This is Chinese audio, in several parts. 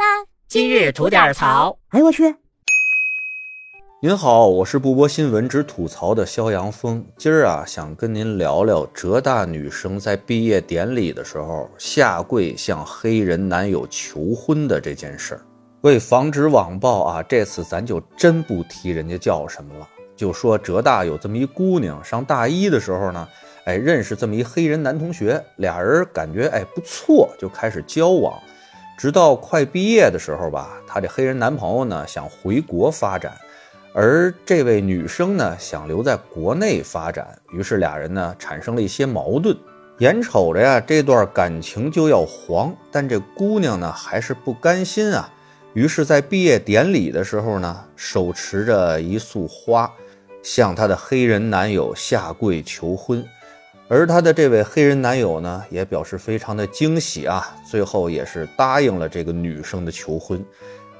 啦！今日吐点槽。哎呦我去！您好，我是不播新闻只吐槽的肖阳峰。今儿啊，想跟您聊聊浙大女生在毕业典礼的时候下跪向黑人男友求婚的这件事儿。为防止网暴啊，这次咱就真不提人家叫什么了，就说浙大有这么一姑娘，上大一的时候呢，哎，认识这么一黑人男同学，俩人感觉哎不错，就开始交往。直到快毕业的时候吧，她这黑人男朋友呢想回国发展，而这位女生呢想留在国内发展，于是俩人呢产生了一些矛盾。眼瞅着呀这段感情就要黄，但这姑娘呢还是不甘心啊，于是，在毕业典礼的时候呢，手持着一束花，向她的黑人男友下跪求婚。而她的这位黑人男友呢，也表示非常的惊喜啊，最后也是答应了这个女生的求婚。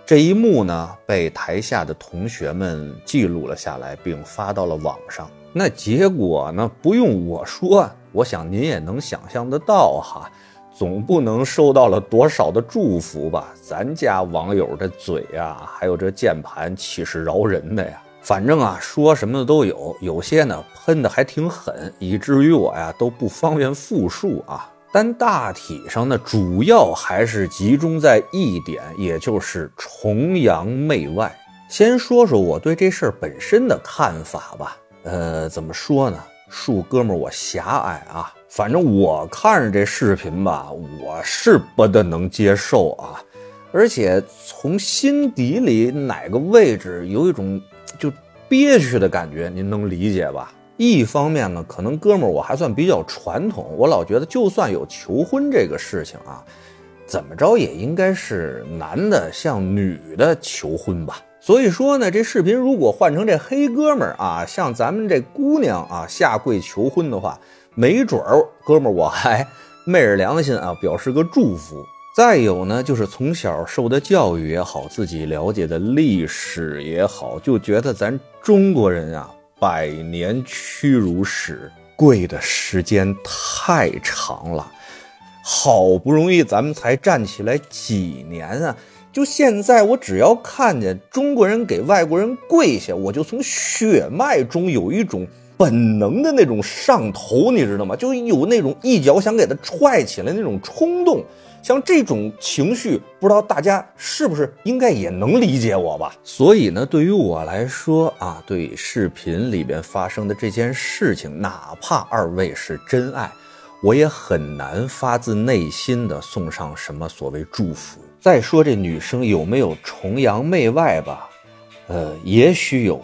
这一幕呢，被台下的同学们记录了下来，并发到了网上。那结果呢，不用我说，我想您也能想象得到哈，总不能收到了多少的祝福吧？咱家网友的嘴呀，还有这键盘，岂是饶人的呀？反正啊，说什么的都有，有些呢喷的还挺狠，以至于我呀都不方便复述啊。但大体上呢，主要还是集中在一点，也就是崇洋媚外。先说说我对这事儿本身的看法吧。呃，怎么说呢？恕哥们儿我狭隘啊。反正我看着这视频吧，我是不得能接受啊。而且从心底里哪个位置有一种。就憋屈的感觉，您能理解吧？一方面呢，可能哥们儿我还算比较传统，我老觉得就算有求婚这个事情啊，怎么着也应该是男的向女的求婚吧。所以说呢，这视频如果换成这黑哥们儿啊，向咱们这姑娘啊下跪求婚的话，没准儿哥们儿我还昧着良心啊表示个祝福。再有呢，就是从小受的教育也好，自己了解的历史也好，就觉得咱中国人啊，百年屈辱史，跪的时间太长了。好不容易咱们才站起来几年啊，就现在我只要看见中国人给外国人跪下，我就从血脉中有一种本能的那种上头，你知道吗？就有那种一脚想给他踹起来那种冲动。像这种情绪，不知道大家是不是应该也能理解我吧？所以呢，对于我来说啊，对视频里边发生的这件事情，哪怕二位是真爱，我也很难发自内心的送上什么所谓祝福。再说这女生有没有崇洋媚外吧？呃，也许有，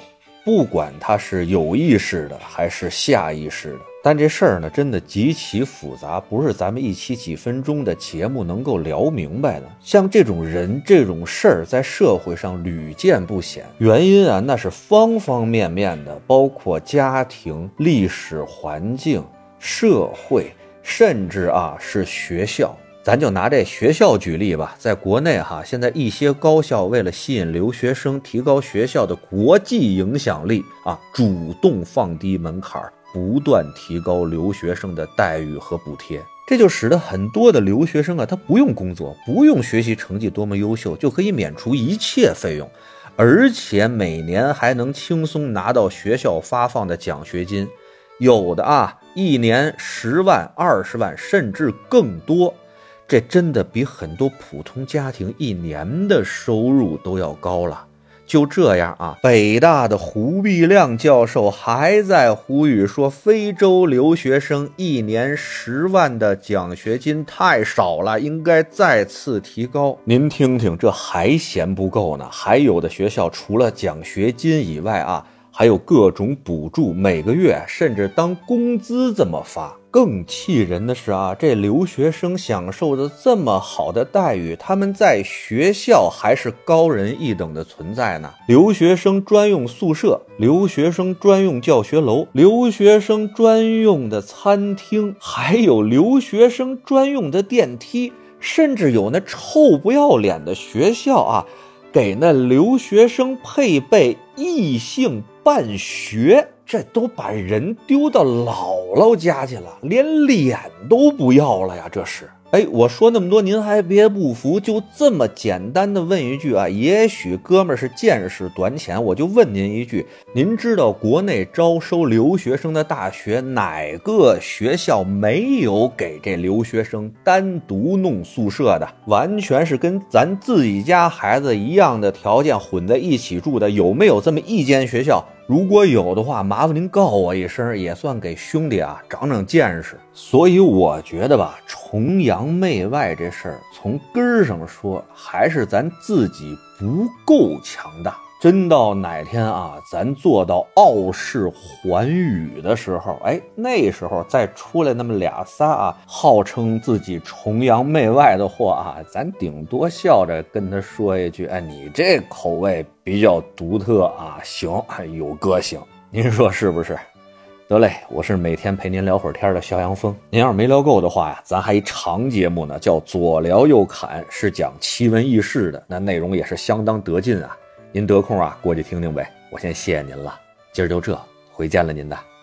不管他是有意识的还是下意识的。但这事儿呢，真的极其复杂，不是咱们一期几分钟的节目能够聊明白的。像这种人、这种事儿，在社会上屡见不鲜。原因啊，那是方方面面的，包括家庭、历史环境、社会，甚至啊是学校。咱就拿这学校举例吧，在国内哈，现在一些高校为了吸引留学生，提高学校的国际影响力啊，主动放低门槛。不断提高留学生的待遇和补贴，这就使得很多的留学生啊，他不用工作，不用学习成绩多么优秀，就可以免除一切费用，而且每年还能轻松拿到学校发放的奖学金，有的啊，一年十万、二十万，甚至更多，这真的比很多普通家庭一年的收入都要高了。就这样啊，北大的胡必亮教授还在呼吁说，非洲留学生一年十万的奖学金太少了，应该再次提高。您听听，这还嫌不够呢？还有的学校除了奖学金以外啊。还有各种补助，每个月甚至当工资这么发。更气人的是啊，这留学生享受的这么好的待遇，他们在学校还是高人一等的存在呢。留学生专用宿舍、留学生专用教学楼、留学生专用的餐厅，还有留学生专用的电梯，甚至有那臭不要脸的学校啊，给那留学生配备异性。办学，这都把人丢到姥姥家去了，连脸都不要了呀！这是哎，我说那么多，您还别不服，就这么简单的问一句啊？也许哥们儿是见识短浅，我就问您一句：您知道国内招收留学生的大学哪个学校没有给这留学生单独弄宿舍的？完全是跟咱自己家孩子一样的条件混在一起住的，有没有这么一间学校？如果有的话，麻烦您告我一声，也算给兄弟啊长长见识。所以我觉得吧，崇洋媚外这事儿，从根儿上说，还是咱自己不够强大。真到哪天啊，咱做到傲视寰宇的时候，哎，那时候再出来那么俩仨啊，号称自己崇洋媚外的货啊，咱顶多笑着跟他说一句：“哎，你这口味比较独特啊，行，有个性。”您说是不是？得嘞，我是每天陪您聊会儿天的肖阳峰。您要是没聊够的话呀，咱还一长节目呢，叫左聊右侃，是讲奇闻异事的，那内容也是相当得劲啊。您得空啊，过去听听呗。我先谢谢您了，今儿就这，回见了您的。